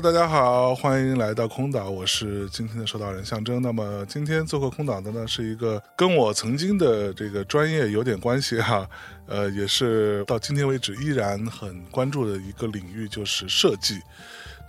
大家好，欢迎来到空岛，我是今天的收到人象征。那么今天做客空岛的呢，是一个跟我曾经的这个专业有点关系哈，呃，也是到今天为止依然很关注的一个领域，就是设计。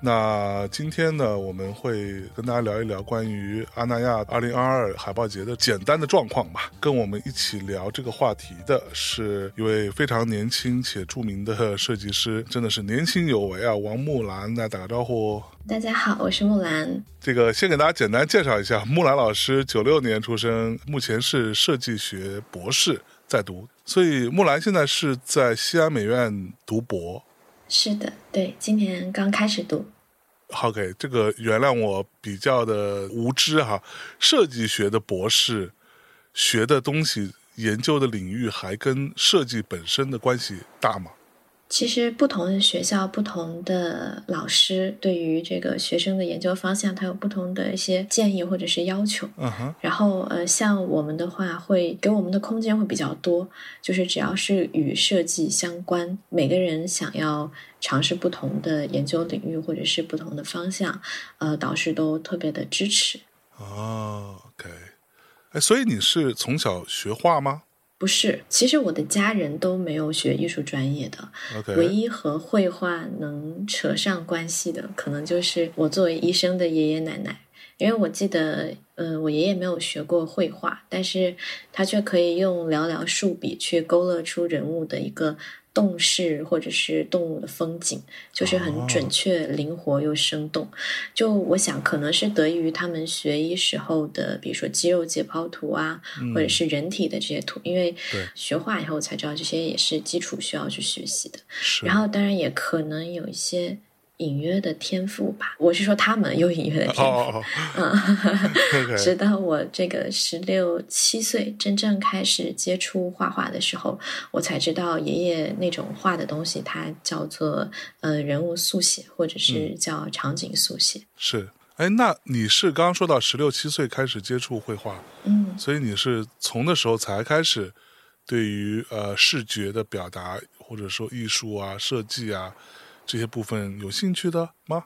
那今天呢，我们会跟大家聊一聊关于阿那亚二零二二海报节的简单的状况吧。跟我们一起聊这个话题的是一位非常年轻且著名的设计师，真的是年轻有为啊！王木兰来打个招呼。大家好，我是木兰。这个先给大家简单介绍一下，木兰老师九六年出生，目前是设计学博士在读，所以木兰现在是在西安美院读博。是的，对，今年刚开始读。OK，这个原谅我比较的无知哈。设计学的博士学的东西、研究的领域，还跟设计本身的关系大吗？其实不同的学校、不同的老师对于这个学生的研究方向，他有不同的一些建议或者是要求。嗯哼。然后呃，像我们的话，会给我们的空间会比较多，就是只要是与设计相关，每个人想要尝试不同的研究领域或者是不同的方向，呃，导师都特别的支持。哦，OK。哎，所以你是从小学画吗？不是，其实我的家人都没有学艺术专业的，唯一和绘画能扯上关系的，可能就是我作为医生的爷爷奶奶。因为我记得，嗯，我爷爷没有学过绘画，但是他却可以用寥寥数笔去勾勒出人物的一个。动势或者是动物的风景，就是很准确、灵活又生动。就我想，可能是得益于他们学医时候的，比如说肌肉解剖图啊，或者是人体的这些图。因为学画以后才知道，这些也是基础需要去学习的。然后，当然也可能有一些。隐约的天赋吧，我是说他们有隐约的天赋，嗯，直到我这个十六七岁真正开始接触画画的时候，我才知道爷爷那种画的东西，它叫做呃人物速写，或者是叫场景速写。是，哎，那你是刚刚说到十六七岁开始接触绘画，嗯，所以你是从那时候才开始对于呃视觉的表达，或者说艺术啊、设计啊。这些部分有兴趣的吗？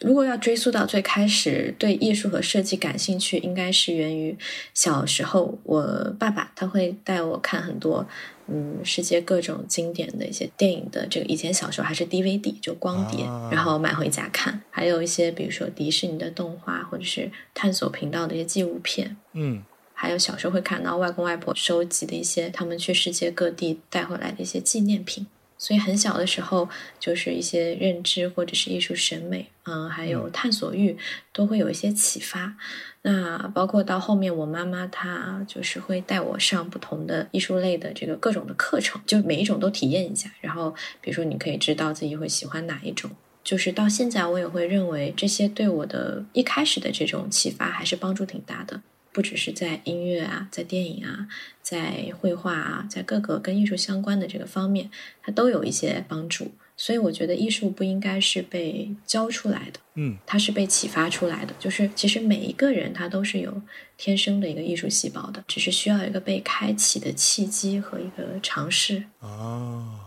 如果要追溯到最开始对艺术和设计感兴趣，应该是源于小时候，我爸爸他会带我看很多，嗯，世界各种经典的一些电影的这个以前小时候还是 DVD 就光碟，然后买回家看，还有一些比如说迪士尼的动画或者是探索频道的一些纪录片，嗯，还有小时候会看到外公外婆收集的一些他们去世界各地带回来的一些纪念品。所以很小的时候，就是一些认知或者是艺术审美，嗯，还有探索欲，都会有一些启发。那包括到后面，我妈妈她就是会带我上不同的艺术类的这个各种的课程，就每一种都体验一下。然后，比如说你可以知道自己会喜欢哪一种。就是到现在，我也会认为这些对我的一开始的这种启发还是帮助挺大的。不只是在音乐啊，在电影啊，在绘画啊，在各个跟艺术相关的这个方面，它都有一些帮助。所以我觉得艺术不应该是被教出来的，嗯，它是被启发出来的。就是其实每一个人他都是有天生的一个艺术细胞的，只是需要一个被开启的契机和一个尝试。啊，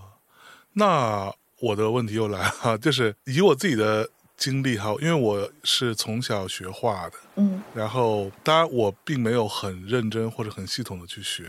那我的问题又来了，就是以我自己的。经历哈，因为我是从小学画的，嗯，然后当然我并没有很认真或者很系统的去学，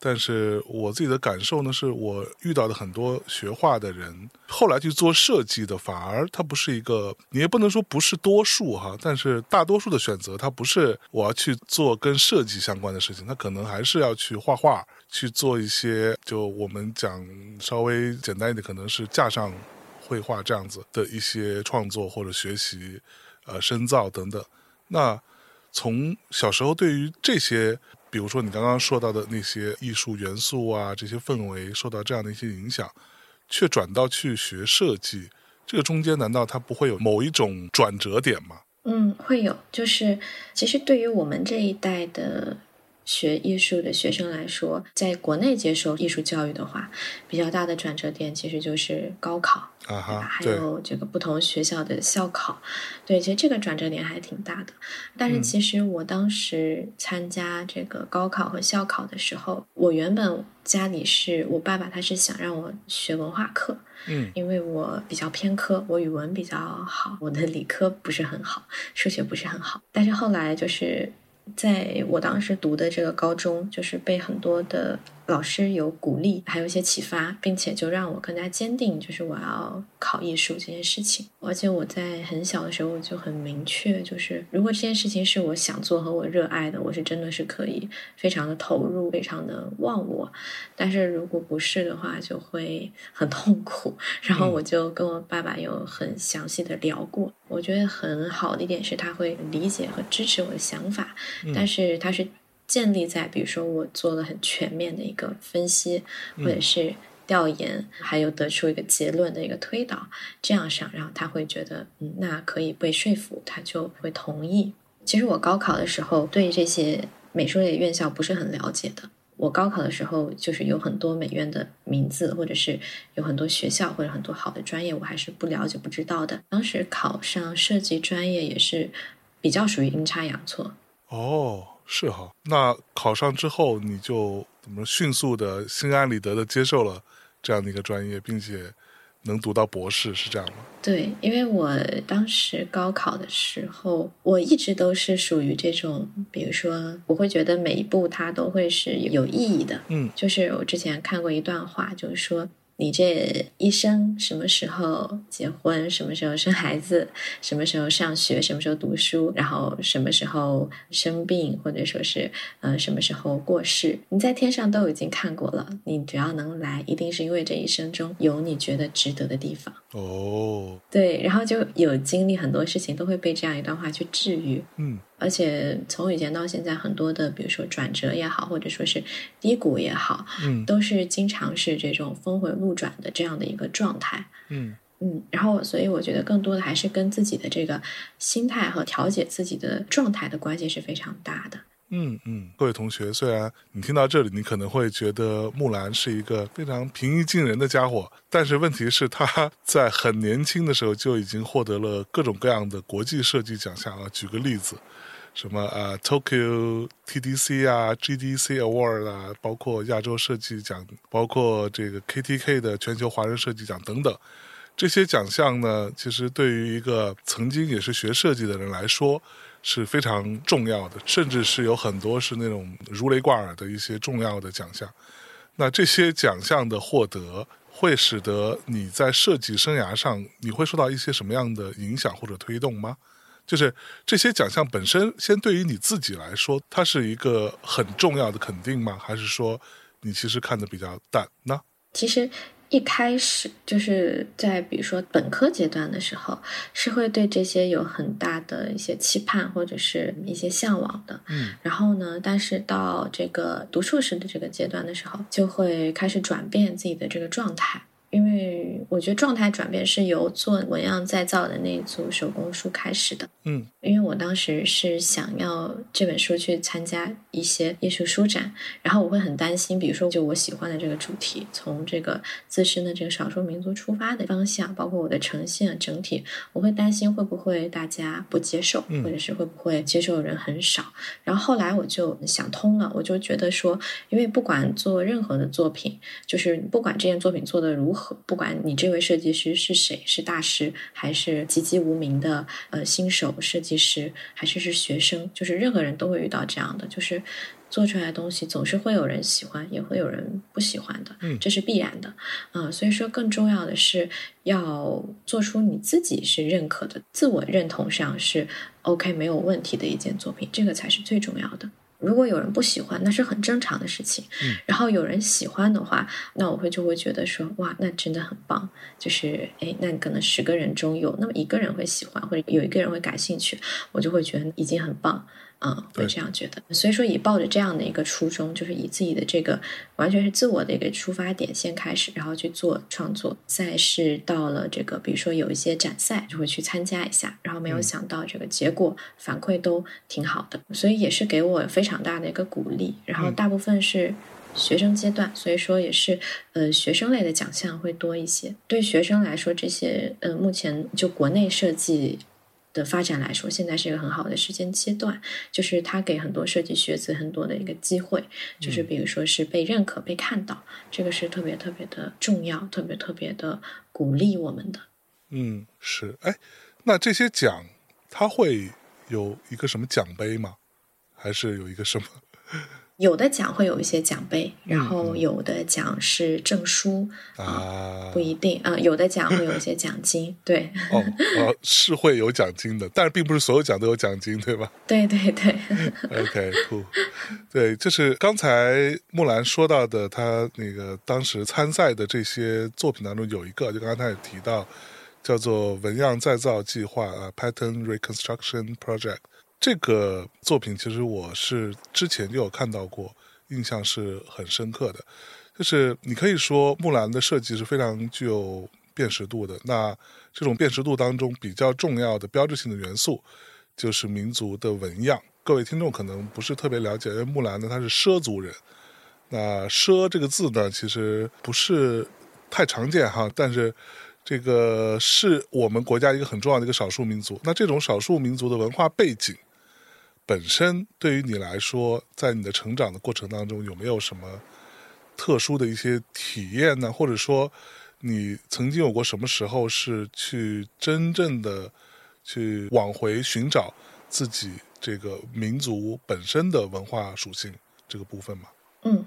但是我自己的感受呢，是我遇到的很多学画的人，后来去做设计的，反而他不是一个，你也不能说不是多数哈，但是大多数的选择，他不是我要去做跟设计相关的事情，他可能还是要去画画，去做一些就我们讲稍微简单一点，可能是架上。绘画这样子的一些创作或者学习，呃，深造等等。那从小时候对于这些，比如说你刚刚说到的那些艺术元素啊，这些氛围受到这样的一些影响，却转到去学设计，这个中间难道它不会有某一种转折点吗？嗯，会有。就是其实对于我们这一代的。学艺术的学生来说，在国内接受艺术教育的话，比较大的转折点其实就是高考啊，还有这个不同学校的校考。对，其实这个转折点还挺大的。但是其实我当时参加这个高考和校考的时候，我原本家里是我爸爸，他是想让我学文化课，嗯，因为我比较偏科，我语文比较好，我的理科不是很好，数学不是很好。但是后来就是。在我当时读的这个高中，就是被很多的。老师有鼓励，还有一些启发，并且就让我更加坚定，就是我要考艺术这件事情。而且我在很小的时候就很明确，就是如果这件事情是我想做和我热爱的，我是真的是可以非常的投入，非常的忘我。但是如果不是的话，就会很痛苦。然后我就跟我爸爸有很详细的聊过。我觉得很好的一点是他会理解和支持我的想法，但是他是。建立在比如说我做了很全面的一个分析，或者是调研，还有得出一个结论的一个推导，这样上，然后他会觉得嗯，那可以被说服，他就会同意。其实我高考的时候对这些美术类院校不是很了解的。我高考的时候就是有很多美院的名字，或者是有很多学校或者很多好的专业，我还是不了解不知道的。当时考上设计专业也是比较属于阴差阳错。哦。是哈，那考上之后你就怎么迅速的心安理得的接受了这样的一个专业，并且能读到博士，是这样吗？对，因为我当时高考的时候，我一直都是属于这种，比如说我会觉得每一步它都会是有意义的。嗯，就是我之前看过一段话，就是说。你这一生什么时候结婚？什么时候生孩子？什么时候上学？什么时候读书？然后什么时候生病，或者说是呃什么时候过世？你在天上都已经看过了。你只要能来，一定是因为这一生中有你觉得值得的地方。哦，对，然后就有经历很多事情，都会被这样一段话去治愈。嗯。而且从以前到现在，很多的，比如说转折也好，或者说是低谷也好，嗯，都是经常是这种峰回路转的这样的一个状态，嗯嗯。然后，所以我觉得更多的还是跟自己的这个心态和调节自己的状态的关系是非常大的。嗯嗯，各位同学，虽然你听到这里，你可能会觉得木兰是一个非常平易近人的家伙，但是问题是，他 在很年轻的时候就已经获得了各种各样的国际设计奖项啊。举个例子。什么呃，Tokyo TDC 啊，GDC Award 啊，包括亚洲设计奖，包括这个 KTK 的全球华人设计奖等等，这些奖项呢，其实对于一个曾经也是学设计的人来说是非常重要的，甚至是有很多是那种如雷贯耳的一些重要的奖项。那这些奖项的获得，会使得你在设计生涯上，你会受到一些什么样的影响或者推动吗？就是这些奖项本身，先对于你自己来说，它是一个很重要的肯定吗？还是说你其实看的比较淡呢？其实一开始就是在比如说本科阶段的时候，是会对这些有很大的一些期盼或者是一些向往的。嗯，然后呢，但是到这个读硕士的这个阶段的时候，就会开始转变自己的这个状态。因为我觉得状态转变是由做纹样再造的那一组手工书开始的。嗯，因为我当时是想要这本书去参加一些艺术书展，然后我会很担心，比如说就我喜欢的这个主题，从这个自身的这个少数民族出发的方向，包括我的呈现整体，我会担心会不会大家不接受，或者是会不会接受的人很少。然后后来我就想通了，我就觉得说，因为不管做任何的作品，就是不管这件作品做的如何，不管你这位设计师是谁，是大师还是籍籍无名的呃新手。设计师还是是学生，就是任何人都会遇到这样的，就是做出来的东西总是会有人喜欢，也会有人不喜欢的，嗯，这是必然的，嗯，所以说更重要的是要做出你自己是认可的，自我认同上是 OK 没有问题的一件作品，这个才是最重要的。如果有人不喜欢，那是很正常的事情。嗯，然后有人喜欢的话，那我会就会觉得说，哇，那真的很棒。就是，哎，那可能十个人中有那么一个人会喜欢，或者有一个人会感兴趣，我就会觉得已经很棒。嗯，会这样觉得。所以说，以抱着这样的一个初衷，就是以自己的这个完全是自我的一个出发点先开始，然后去做创作。再是到了这个，比如说有一些展赛，就会去参加一下。然后没有想到这个结果反馈都挺好的，所以也是给我非常大的一个鼓励。然后大部分是。学生阶段，所以说也是，呃，学生类的奖项会多一些。对学生来说，这些，呃，目前就国内设计的发展来说，现在是一个很好的时间阶段，就是它给很多设计学子很多的一个机会，就是比如说是被认可、被看到，这个是特别特别的重要，特别特别的鼓励我们的。嗯，是。哎，那这些奖，它会有一个什么奖杯吗？还是有一个什么？有的奖会有一些奖杯，然后有的奖是证书啊，不一定啊。有的奖会有一些奖金，对。哦哦，是会有奖金的，但是并不是所有奖都有奖金，对吧？对对对。OK，cool。对，就是刚才木兰说到的，他那个当时参赛的这些作品当中有一个，就刚刚他也提到，叫做纹样再造计划啊，Pattern Reconstruction Project。这个作品其实我是之前就有看到过，印象是很深刻的。就是你可以说木兰的设计是非常具有辨识度的。那这种辨识度当中比较重要的标志性的元素就是民族的纹样。各位听众可能不是特别了解，因为木兰呢他是畲族人。那畲这个字呢其实不是太常见哈，但是。这个是我们国家一个很重要的一个少数民族。那这种少数民族的文化背景本身，对于你来说，在你的成长的过程当中，有没有什么特殊的一些体验呢？或者说，你曾经有过什么时候是去真正的去往回寻找自己这个民族本身的文化属性这个部分吗？嗯。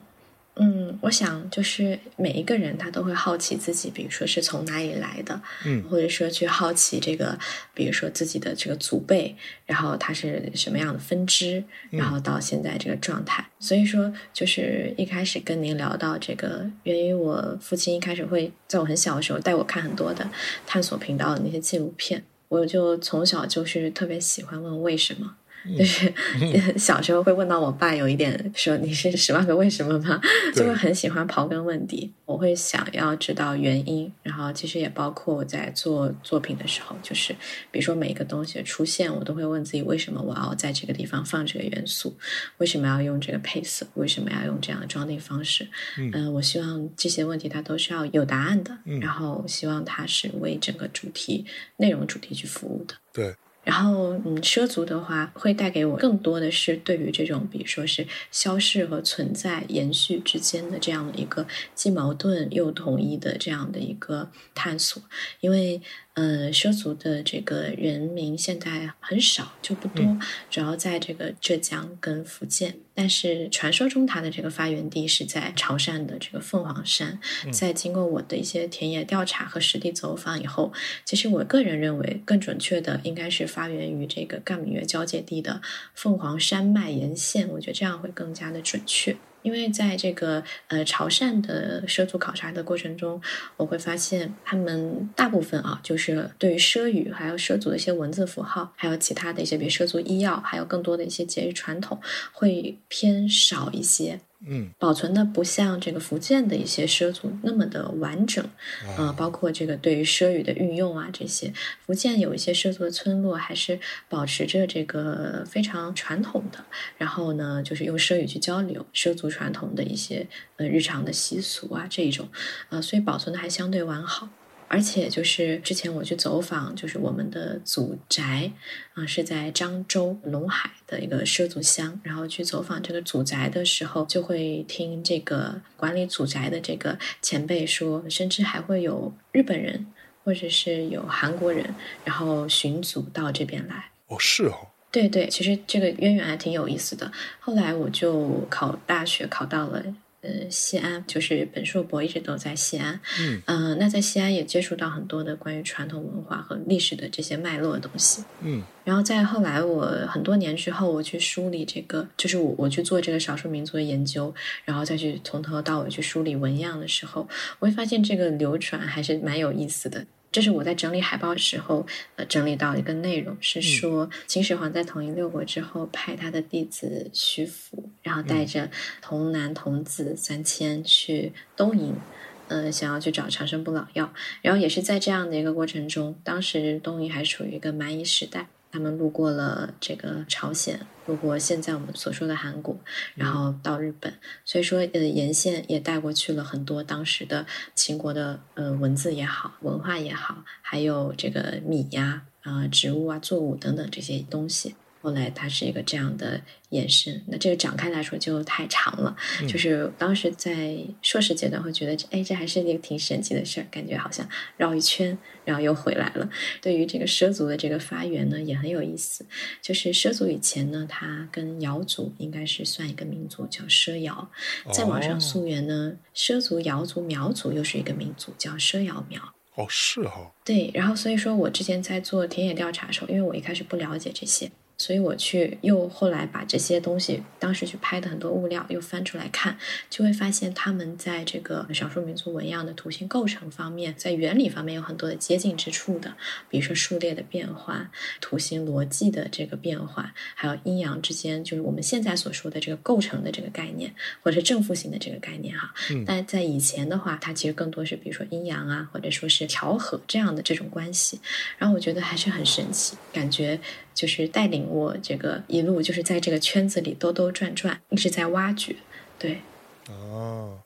嗯，我想就是每一个人他都会好奇自己，比如说是从哪里来的，嗯，或者说去好奇这个，比如说自己的这个祖辈，然后他是什么样的分支，然后到现在这个状态。所以说，就是一开始跟您聊到这个，源于我父亲一开始会在我很小的时候带我看很多的探索频道的那些纪录片，我就从小就是特别喜欢问为什么。就是 小时候会问到我爸有一点说你是十万个为什么吗？就会很喜欢刨根问底。我会想要知道原因，然后其实也包括我在做作品的时候，就是比如说每一个东西的出现，我都会问自己为什么我要在这个地方放这个元素，为什么要用这个配色，为什么要用这样的装订方式？嗯，我希望这些问题它都是要有答案的，然后希望它是为整个主题内容主题去服务的。对。然后，嗯，畲族的话会带给我更多的是对于这种，比如说是消逝和存在、延续之间的这样的一个既矛盾又统一的这样的一个探索，因为。呃，畲族的这个人民现在很少，就不多，主要在这个浙江跟福建。但是传说中它的这个发源地是在潮汕的这个凤凰山。在经过我的一些田野调查和实地走访以后，其实我个人认为更准确的应该是发源于这个赣闽粤交界地的凤凰山脉沿线。我觉得这样会更加的准确。因为在这个呃潮汕的畲族考察的过程中，我会发现他们大部分啊，就是对于畲语还有畲族的一些文字符号，还有其他的一些比如畲族医药，还有更多的一些节日传统，会偏少一些。嗯，保存的不像这个福建的一些畲族那么的完整，啊，包括这个对于畲语的运用啊，这些。福建有一些畲族的村落还是保持着这个非常传统的，然后呢，就是用畲语去交流畲族传统的一些呃日常的习俗啊这一种，啊，所以保存的还相对完好。而且就是之前我去走访，就是我们的祖宅啊，是在漳州龙海的一个畲族乡。然后去走访这个祖宅的时候，就会听这个管理祖宅的这个前辈说，甚至还会有日本人或者是有韩国人，然后寻祖到这边来。哦，是哦。对对，其实这个渊源还挺有意思的。后来我就考大学，考到了。呃，西安就是本硕博一直都在西安，嗯，呃，那在西安也接触到很多的关于传统文化和历史的这些脉络的东西，嗯，然后在后来我很多年之后，我去梳理这个，就是我我去做这个少数民族的研究，然后再去从头到尾去梳理纹样的时候，我会发现这个流传还是蛮有意思的。这是我在整理海报时候呃整理到一个内容，是说秦始皇在统一六国之后，派他的弟子徐福，然后带着童男童子三千去东瀛。嗯，想要去找长生不老药，然后也是在这样的一个过程中，当时东瀛还处于一个蛮夷时代，他们路过了这个朝鲜，路过现在我们所说的韩国，然后到日本，所以说呃沿线也带过去了很多当时的秦国的呃文字也好，文化也好，还有这个米呀啊植物啊作物等等这些东西。后来它是一个这样的延伸，那这个展开来说就太长了。就是当时在硕士阶段会觉得，哎，这还是一个挺神奇的事儿，感觉好像绕一圈，然后又回来了。对于这个畲族的这个发源呢，也很有意思。就是畲族以前呢，它跟瑶族应该是算一个民族，叫畲瑶。再往上溯源呢，畲族、瑶族、苗族又是一个民族，叫畲瑶苗。哦，是哈。对，然后所以说我之前在做田野调查的时候，因为我一开始不了解这些。所以我去又后来把这些东西，当时去拍的很多物料又翻出来看，就会发现他们在这个少数民族纹样的图形构成方面，在原理方面有很多的接近之处的，比如说数列的变化、图形逻辑的这个变化，还有阴阳之间，就是我们现在所说的这个构成的这个概念，或者是正负形的这个概念哈。嗯但在以前的话，它其实更多是比如说阴阳啊，或者说是调和这样的这种关系。然后我觉得还是很神奇，感觉。就是带领我这个一路，就是在这个圈子里兜兜转转，一直在挖掘。对，哦，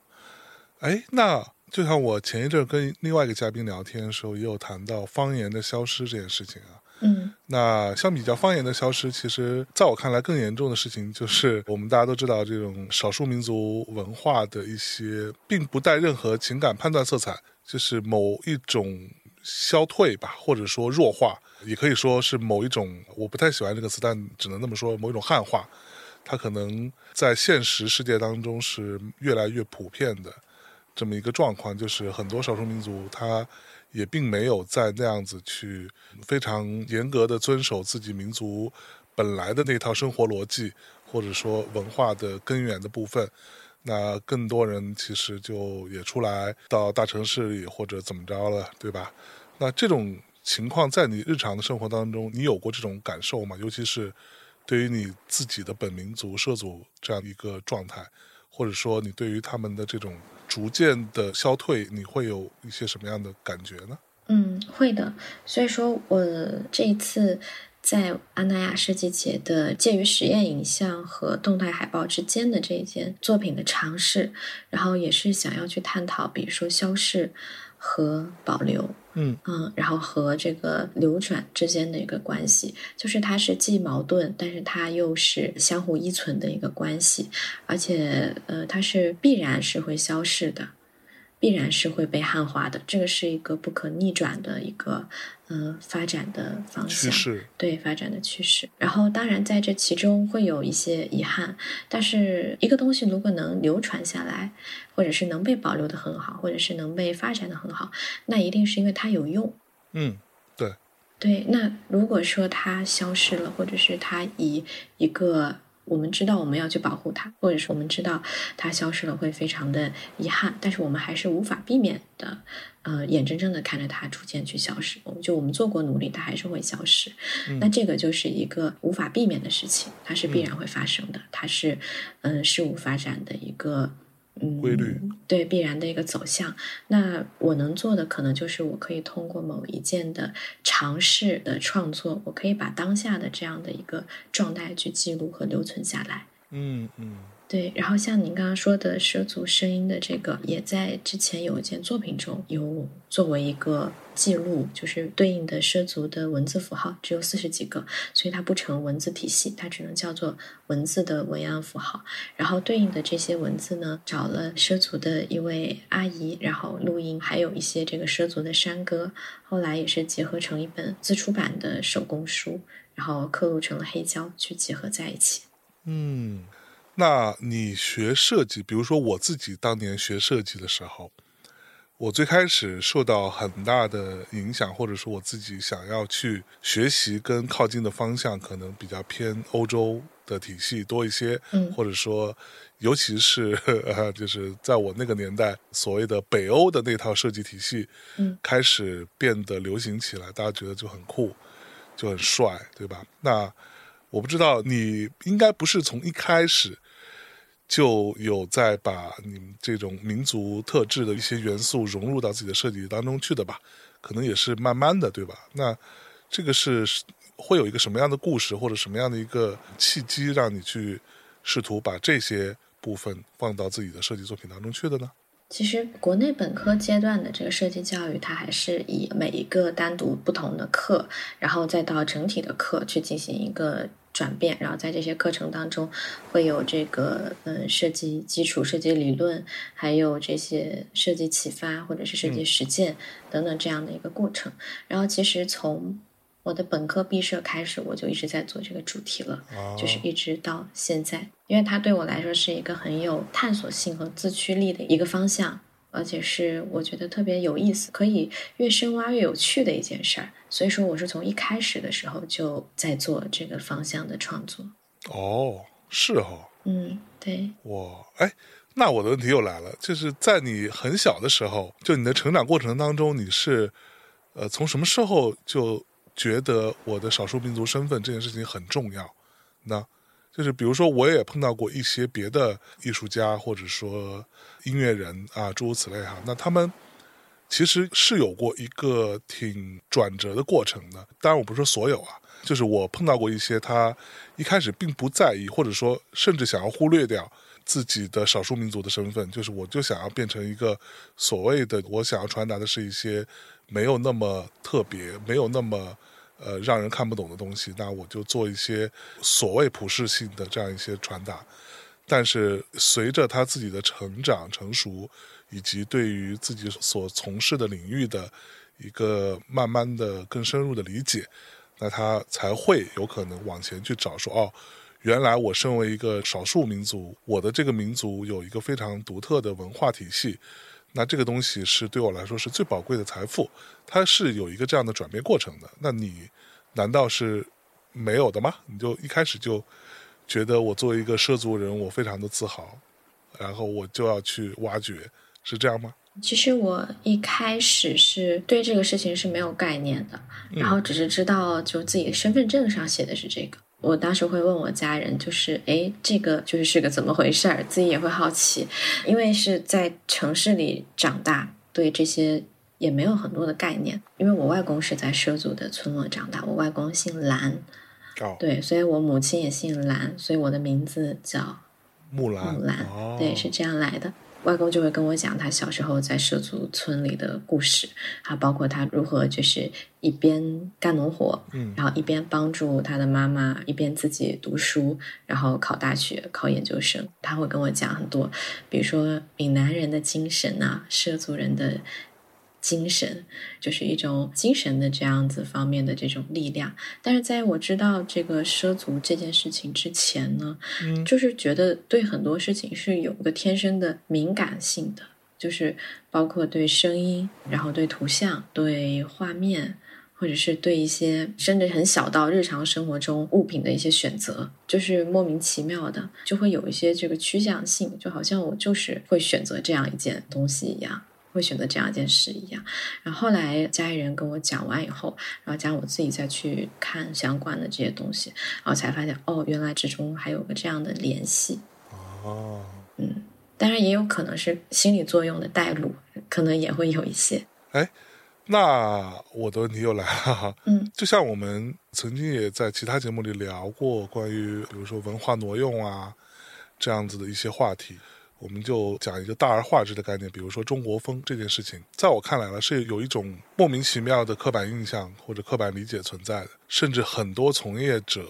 哎，那就像我前一阵跟另外一个嘉宾聊天的时候，也有谈到方言的消失这件事情啊。嗯，那相比较方言的消失，其实在我看来更严重的事情，就是我们大家都知道，这种少数民族文化的一些，并不带任何情感判断色彩，就是某一种消退吧，或者说弱化。也可以说是某一种，我不太喜欢这个词，但只能那么说，某一种汉化，它可能在现实世界当中是越来越普遍的这么一个状况，就是很多少数民族，他也并没有在那样子去非常严格的遵守自己民族本来的那套生活逻辑，或者说文化的根源的部分，那更多人其实就也出来到大城市里或者怎么着了，对吧？那这种。情况在你日常的生活当中，你有过这种感受吗？尤其是对于你自己的本民族涉足这样一个状态，或者说你对于他们的这种逐渐的消退，你会有一些什么样的感觉呢？嗯，会的。所以说我这一次在安纳亚设计节的介于实验影像和动态海报之间的这一件作品的尝试，然后也是想要去探讨，比如说消逝和保留。嗯嗯，然后和这个流转之间的一个关系，就是它是既矛盾，但是它又是相互依存的一个关系，而且呃，它是必然是会消逝的。必然是会被汉化的，这个是一个不可逆转的一个呃发展的方向，对发展的趋势。然后当然在这其中会有一些遗憾，但是一个东西如果能流传下来，或者是能被保留的很好，或者是能被发展的很好，那一定是因为它有用。嗯，对，对。那如果说它消失了，或者是它以一个。我们知道我们要去保护它，或者是我们知道它消失了会非常的遗憾，但是我们还是无法避免的，呃，眼睁睁的看着它逐渐去消失。我们就我们做过努力，它还是会消失。那这个就是一个无法避免的事情，它是必然会发生的，它是嗯事物发展的一个。嗯，规律对必然的一个走向。那我能做的可能就是我可以通过某一件的尝试的创作，我可以把当下的这样的一个状态去记录和留存下来。嗯嗯。对，然后像您刚刚说的涉足声音的这个，也在之前有一件作品中有作为一个记录，就是对应的涉足的文字符号只有四十几个，所以它不成文字体系，它只能叫做文字的文样符号。然后对应的这些文字呢，找了涉足的一位阿姨，然后录音，还有一些这个涉足的山歌，后来也是结合成一本自出版的手工书，然后刻录成了黑胶，去结合在一起。嗯。那你学设计，比如说我自己当年学设计的时候，我最开始受到很大的影响，或者说我自己想要去学习跟靠近的方向，可能比较偏欧洲的体系多一些，嗯，或者说，尤其是呃，就是在我那个年代，所谓的北欧的那套设计体系，嗯，开始变得流行起来，大家觉得就很酷，就很帅，对吧？那我不知道，你应该不是从一开始就有在把你们这种民族特质的一些元素融入到自己的设计当中去的吧？可能也是慢慢的，对吧？那这个是。会有一个什么样的故事，或者什么样的一个契机，让你去试图把这些部分放到自己的设计作品当中去的呢？其实，国内本科阶段的这个设计教育，它还是以每一个单独不同的课，然后再到整体的课去进行一个转变。然后在这些课程当中，会有这个嗯设计基础、设计理论，还有这些设计启发或者是设计实践等等这样的一个过程。然后，其实从我的本科毕设开始，我就一直在做这个主题了，就是一直到现在，因为它对我来说是一个很有探索性和自驱力的一个方向，而且是我觉得特别有意思，可以越深挖越有趣的一件事儿。所以说，我是从一开始的时候就在做这个方向的创作。哦，是哦，嗯，对。哇，哎，那我的问题又来了，就是在你很小的时候，就你的成长过程当中，你是呃从什么时候就？觉得我的少数民族身份这件事情很重要，那就是比如说，我也碰到过一些别的艺术家或者说音乐人啊，诸如此类哈。那他们其实是有过一个挺转折的过程的。当然，我不是说所有啊，就是我碰到过一些他一开始并不在意，或者说甚至想要忽略掉自己的少数民族的身份，就是我就想要变成一个所谓的我想要传达的是一些。没有那么特别，没有那么呃让人看不懂的东西，那我就做一些所谓普世性的这样一些传达。但是随着他自己的成长成熟，以及对于自己所从事的领域的一个慢慢的更深入的理解，那他才会有可能往前去找说哦，原来我身为一个少数民族，我的这个民族有一个非常独特的文化体系。那这个东西是对我来说是最宝贵的财富，它是有一个这样的转变过程的。那你难道是没有的吗？你就一开始就觉得我作为一个涉足人，我非常的自豪，然后我就要去挖掘，是这样吗？其实我一开始是对这个事情是没有概念的，然后只是知道就自己的身份证上写的是这个。我当时会问我家人，就是哎，这个就是是个怎么回事儿？自己也会好奇，因为是在城市里长大，对这些也没有很多的概念。因为我外公是在畲族的村落长大，我外公姓蓝，对，所以我母亲也姓蓝，所以我的名字叫木兰。木兰，对，是这样来的。外公就会跟我讲他小时候在畲族村里的故事，还包括他如何就是一边干农活，嗯，然后一边帮助他的妈妈，一边自己读书，然后考大学、考研究生。他会跟我讲很多，比如说闽南人的精神啊，畲族人的。精神就是一种精神的这样子方面的这种力量，但是在我知道这个畲族这件事情之前呢，嗯，就是觉得对很多事情是有个天生的敏感性的，就是包括对声音，然后对图像、对画面，或者是对一些甚至很小到日常生活中物品的一些选择，就是莫名其妙的就会有一些这个趋向性，就好像我就是会选择这样一件东西一样。会选择这样一件事一样，然后后来家里人跟我讲完以后，然后加上我自己再去看相关的这些东西，然后才发现哦，原来之中还有个这样的联系。哦，嗯，当然也有可能是心理作用的带入，可能也会有一些。哎，那我的问题又来了哈，嗯，就像我们曾经也在其他节目里聊过关于比如说文化挪用啊这样子的一些话题。我们就讲一个大而化之的概念，比如说中国风这件事情，在我看来呢，是有一种莫名其妙的刻板印象或者刻板理解存在的，甚至很多从业者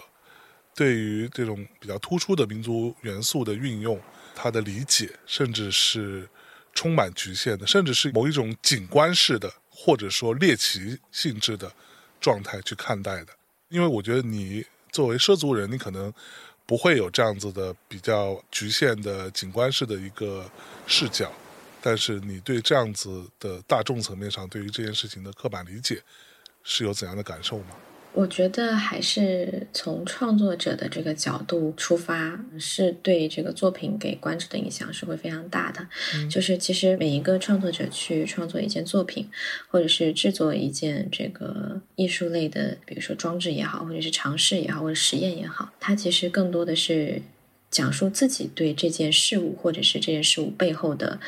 对于这种比较突出的民族元素的运用，他的理解甚至是充满局限的，甚至是某一种景观式的或者说猎奇性质的状态去看待的。因为我觉得你作为畲族人，你可能。不会有这样子的比较局限的景观式的一个视角，但是你对这样子的大众层面上对于这件事情的刻板理解是有怎样的感受吗？我觉得还是从创作者的这个角度出发，是对这个作品给观者的影响是会非常大的。就是其实每一个创作者去创作一件作品，或者是制作一件这个艺术类的，比如说装置也好，或者是尝试也好，或者实验也好，它其实更多的是讲述自己对这件事物，或者是这件事物背后的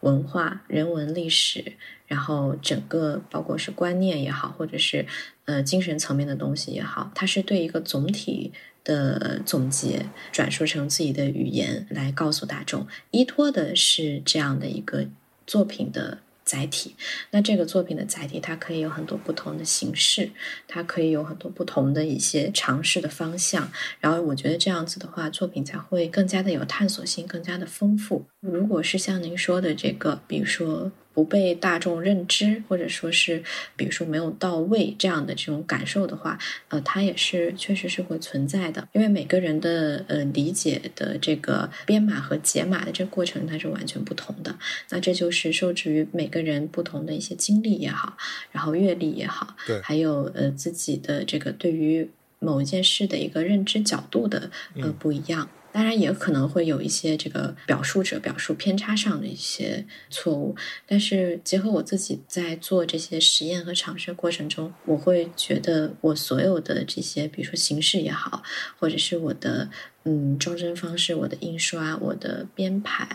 文化、人文、历史。然后整个包括是观念也好，或者是呃精神层面的东西也好，它是对一个总体的总结，转述成自己的语言来告诉大众，依托的是这样的一个作品的。载体，那这个作品的载体，它可以有很多不同的形式，它可以有很多不同的一些尝试的方向。然后我觉得这样子的话，作品才会更加的有探索性，更加的丰富。如果是像您说的这个，比如说不被大众认知，或者说是比如说没有到位这样的这种感受的话，呃，它也是确实是会存在的。因为每个人的呃理解的这个编码和解码的这个过程，它是完全不同的。那这就是受制于每个人不同的一些经历也好，然后阅历也好，对，还有呃自己的这个对于某一件事的一个认知角度的呃不一样。当然也可能会有一些这个表述者表述偏差上的一些错误，但是结合我自己在做这些实验和尝试过程中，我会觉得我所有的这些，比如说形式也好，或者是我的嗯装帧方式、我的印刷、我的编排、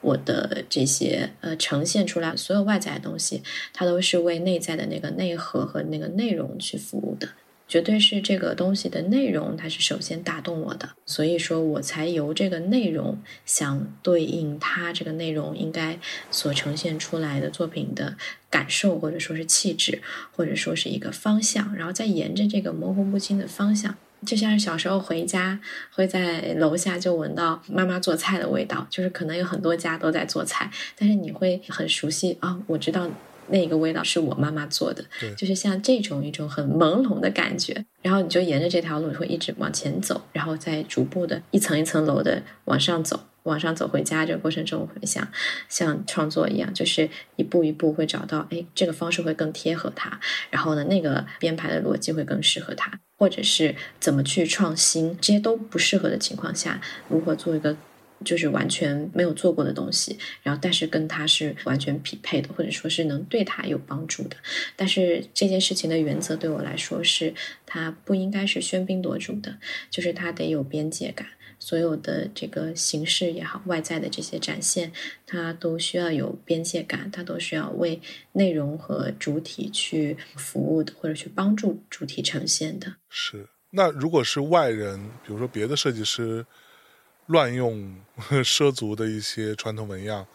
我的这些呃呈现出来所有外在的东西，它都是为内在的那个内核和那个内容去服务的。绝对是这个东西的内容，它是首先打动我的，所以说我才由这个内容想对应它这个内容应该所呈现出来的作品的感受，或者说是气质，或者说是一个方向，然后再沿着这个模糊不清的方向，就像是小时候回家会在楼下就闻到妈妈做菜的味道，就是可能有很多家都在做菜，但是你会很熟悉啊，我知道。那个味道是我妈妈做的，就是像这种一种很朦胧的感觉，然后你就沿着这条路会一直往前走，然后再逐步的一层一层楼的往上走，往上走回家这个过程中，会像像创作一样，就是一步一步会找到，哎，这个方式会更贴合它，然后呢，那个编排的逻辑会更适合它，或者是怎么去创新，这些都不适合的情况下，如何做一个。就是完全没有做过的东西，然后但是跟他是完全匹配的，或者说是能对他有帮助的。但是这件事情的原则对我来说是，它不应该是喧宾夺主的，就是它得有边界感。所有的这个形式也好，外在的这些展现，它都需要有边界感，它都需要为内容和主体去服务的，或者去帮助主体呈现的。是。那如果是外人，比如说别的设计师。乱用 畲族的一些传统纹样，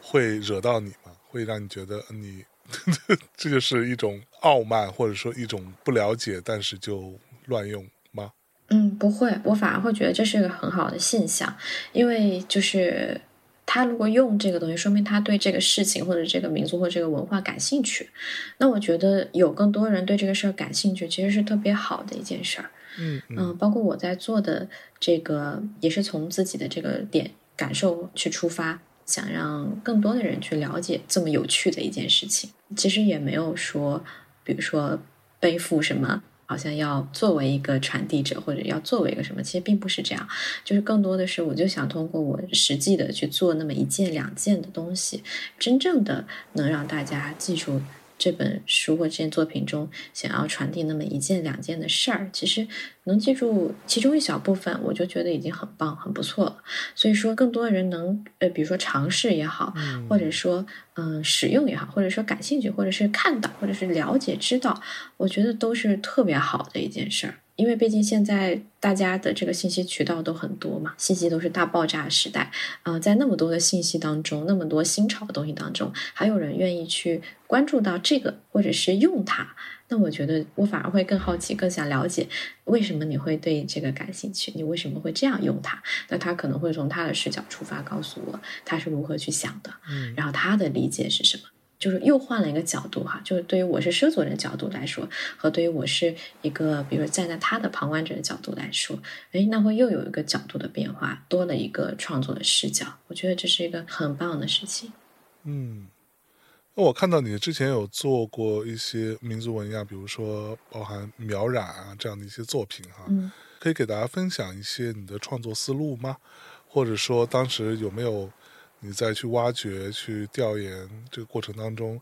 会惹到你吗？会让你觉得你 这就是一种傲慢，或者说一种不了解，但是就乱用吗？嗯，不会，我反而会觉得这是一个很好的现象，因为就是他如果用这个东西，说明他对这个事情或者这个民族或者这个文化感兴趣。那我觉得有更多人对这个事儿感兴趣，其实是特别好的一件事儿。嗯嗯，包括我在做的这个，也是从自己的这个点感受去出发，想让更多的人去了解这么有趣的一件事情。其实也没有说，比如说背负什么，好像要作为一个传递者，或者要作为一个什么，其实并不是这样。就是更多的是，我就想通过我实际的去做那么一件两件的东西，真正的能让大家记住。这本书或这件作品中想要传递那么一件两件的事儿，其实能记住其中一小部分，我就觉得已经很棒、很不错了。所以说，更多的人能呃，比如说尝试也好，或者说嗯使用也好，或者说感兴趣，或者是看到，或者是了解、知道，我觉得都是特别好的一件事儿。因为毕竟现在大家的这个信息渠道都很多嘛，信息都是大爆炸时代啊，在那么多的信息当中，那么多新潮的东西当中，还有人愿意去关注到这个或者是用它，那我觉得我反而会更好奇，更想了解为什么你会对这个感兴趣，你为什么会这样用它？那他可能会从他的视角出发，告诉我他是如何去想的，嗯，然后他的理解是什么。就是又换了一个角度哈，就是对于我是畲族人角度来说，和对于我是一个，比如站在他的旁观者的角度来说，哎，那会又有一个角度的变化，多了一个创作的视角。我觉得这是一个很棒的事情。嗯，那我看到你之前有做过一些民族纹样，比如说包含描染啊这样的一些作品哈，可以给大家分享一些你的创作思路吗？或者说当时有没有你再去挖掘、去调研这个过程当中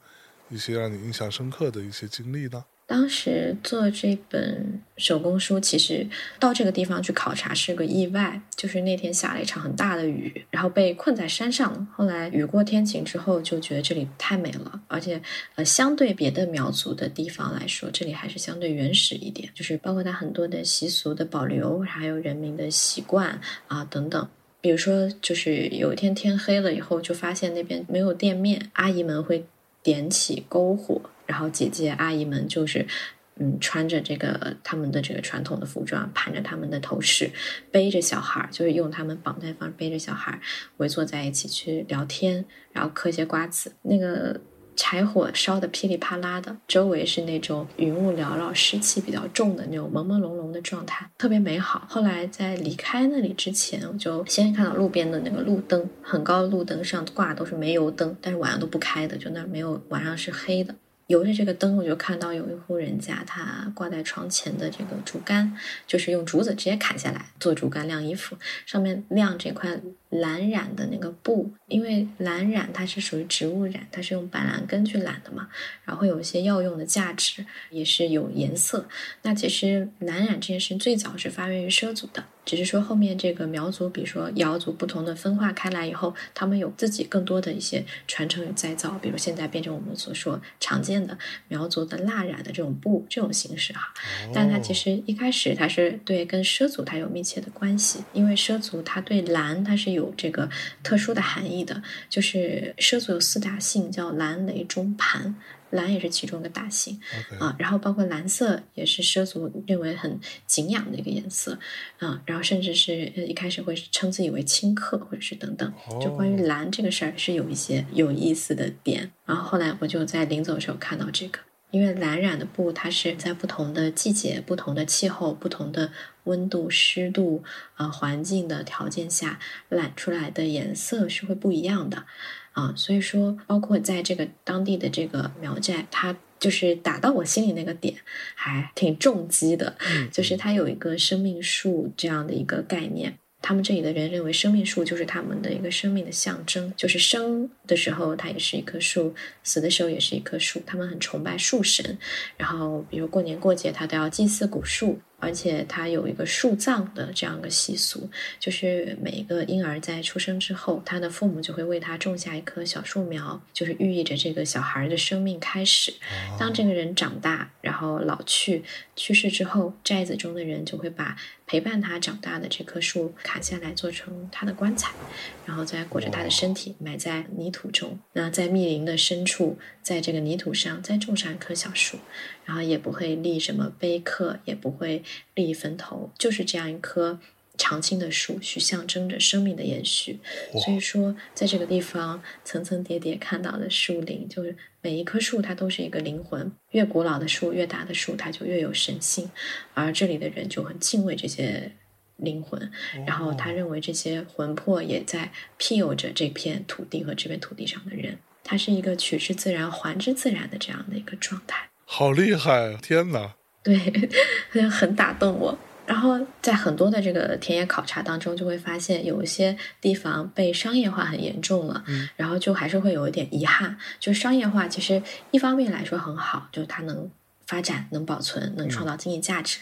一些让你印象深刻的一些经历呢？当时做这本手工书，其实到这个地方去考察是个意外。就是那天下了一场很大的雨，然后被困在山上了。后来雨过天晴之后，就觉得这里太美了，而且呃，相对别的苗族的地方来说，这里还是相对原始一点。就是包括它很多的习俗的保留，还有人民的习惯啊等等。比如说，就是有一天天黑了以后，就发现那边没有店面，阿姨们会点起篝火。然后姐姐阿姨们就是，嗯，穿着这个他们的这个传统的服装，盘着他们的头饰，背着小孩儿，就是用他们绑带方背着小孩儿，围坐在一起去聊天，然后嗑些瓜子。那个。柴火烧的噼里啪啦的，周围是那种云雾缭绕、湿气比较重的那种朦朦胧胧的状态，特别美好。后来在离开那里之前，我就先看到路边的那个路灯，很高的路灯上挂都是煤油灯，但是晚上都不开的，就那没有晚上是黑的。由着这个灯，我就看到有一户人家，他挂在窗前的这个竹竿，就是用竹子直接砍下来做竹竿晾衣服，上面晾这块蓝染的那个布，因为蓝染它是属于植物染，它是用板蓝根去染的嘛，然后有一些药用的价值，也是有颜色。那其实蓝染这件事最早是发源于畲族的。只是说后面这个苗族，比如说瑶族不同的分化开来以后，他们有自己更多的一些传承与再造，比如现在变成我们所说常见的苗族的蜡染的这种布这种形式哈。但它其实一开始它是对跟畲族它有密切的关系，因为畲族它对蓝它是有这个特殊的含义的，就是畲族有四大姓叫蓝雷中盘。蓝也是其中一个大型啊，然后包括蓝色也是畲族认为很敬仰的一个颜色啊，然后甚至是一开始会称自己为青客或者是等等，就关于蓝这个事儿是有一些有意思的点。然后后来我就在临走的时候看到这个，因为蓝染的布它是在不同的季节、不同的气候、不同的温度、湿度啊环境的条件下染出来的颜色是会不一样的。啊，所以说，包括在这个当地的这个苗寨，它就是打到我心里那个点，还挺重击的。嗯，就是它有一个生命树这样的一个概念，他们这里的人认为生命树就是他们的一个生命的象征，就是生的时候它也是一棵树，死的时候也是一棵树，他们很崇拜树神，然后比如过年过节，他都要祭祀古树。而且它有一个树葬的这样一个习俗，就是每一个婴儿在出生之后，他的父母就会为他种下一棵小树苗，就是寓意着这个小孩的生命开始。当这个人长大，然后老去去世之后，寨子中的人就会把陪伴他长大的这棵树砍下来，做成他的棺材，然后再裹着他的身体埋在泥土中。那在密林的深处，在这个泥土上再种上一棵小树。然后也不会立什么碑刻，也不会立坟头，就是这样一棵常青的树，去象征着生命的延续。所以说，在这个地方层层叠叠看到的树林，就是每一棵树它都是一个灵魂。越古老的树，越大的树，它就越有神性。而这里的人就很敬畏这些灵魂，然后他认为这些魂魄也在庇佑着这片土地和这片土地上的人。它是一个取之自然，还之自然的这样的一个状态。好厉害！天哪，对，很打动我。然后在很多的这个田野考察当中，就会发现有一些地方被商业化很严重了，然后就还是会有一点遗憾。就商业化其实一方面来说很好，就是它能发展、能保存、能创造经济价值；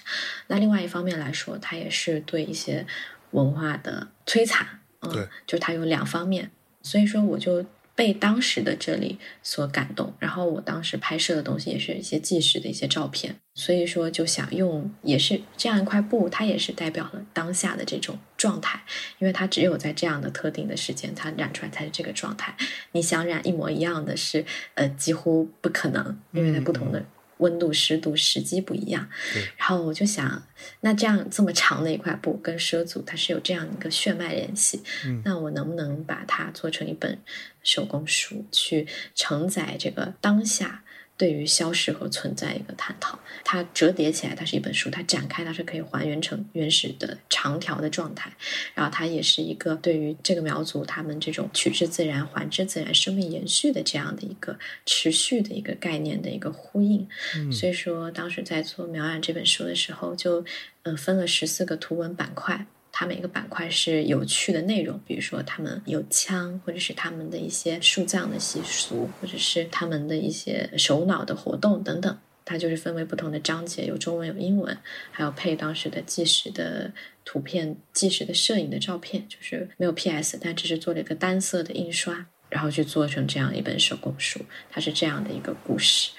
那另外一方面来说，它也是对一些文化的摧残。嗯，就它有两方面。所以说，我就。被当时的这里所感动，然后我当时拍摄的东西也是一些纪实的一些照片，所以说就想用也是这样一块布，它也是代表了当下的这种状态，因为它只有在这样的特定的时间，它染出来才是这个状态。你想染一模一样的是，呃，几乎不可能，因为在不同的。温度、湿度、时机不一样，然后我就想，那这样这么长的一块布跟畲族它是有这样一个血脉联系，那我能不能把它做成一本手工书，去承载这个当下对于消失和存在一个探讨。它折叠起来，它是一本书；它展开，它是可以还原成原始的长条的状态。然后它也是一个对于这个苗族他们这种取之自然、还之自然、生命延续的这样的一个持续的一个概念的一个呼应。所以说，当时在做苗染这本书的时候，就嗯分了十四个图文板块。它每个板块是有趣的内容，比如说他们有枪，或者是他们的一些树葬的习俗，或者是他们的一些首脑的活动等等。它就是分为不同的章节，有中文有英文，还有配当时的纪实的图片、纪实的摄影的照片，就是没有 PS，但只是做了一个单色的印刷，然后去做成这样一本手工书。它是这样的一个故事，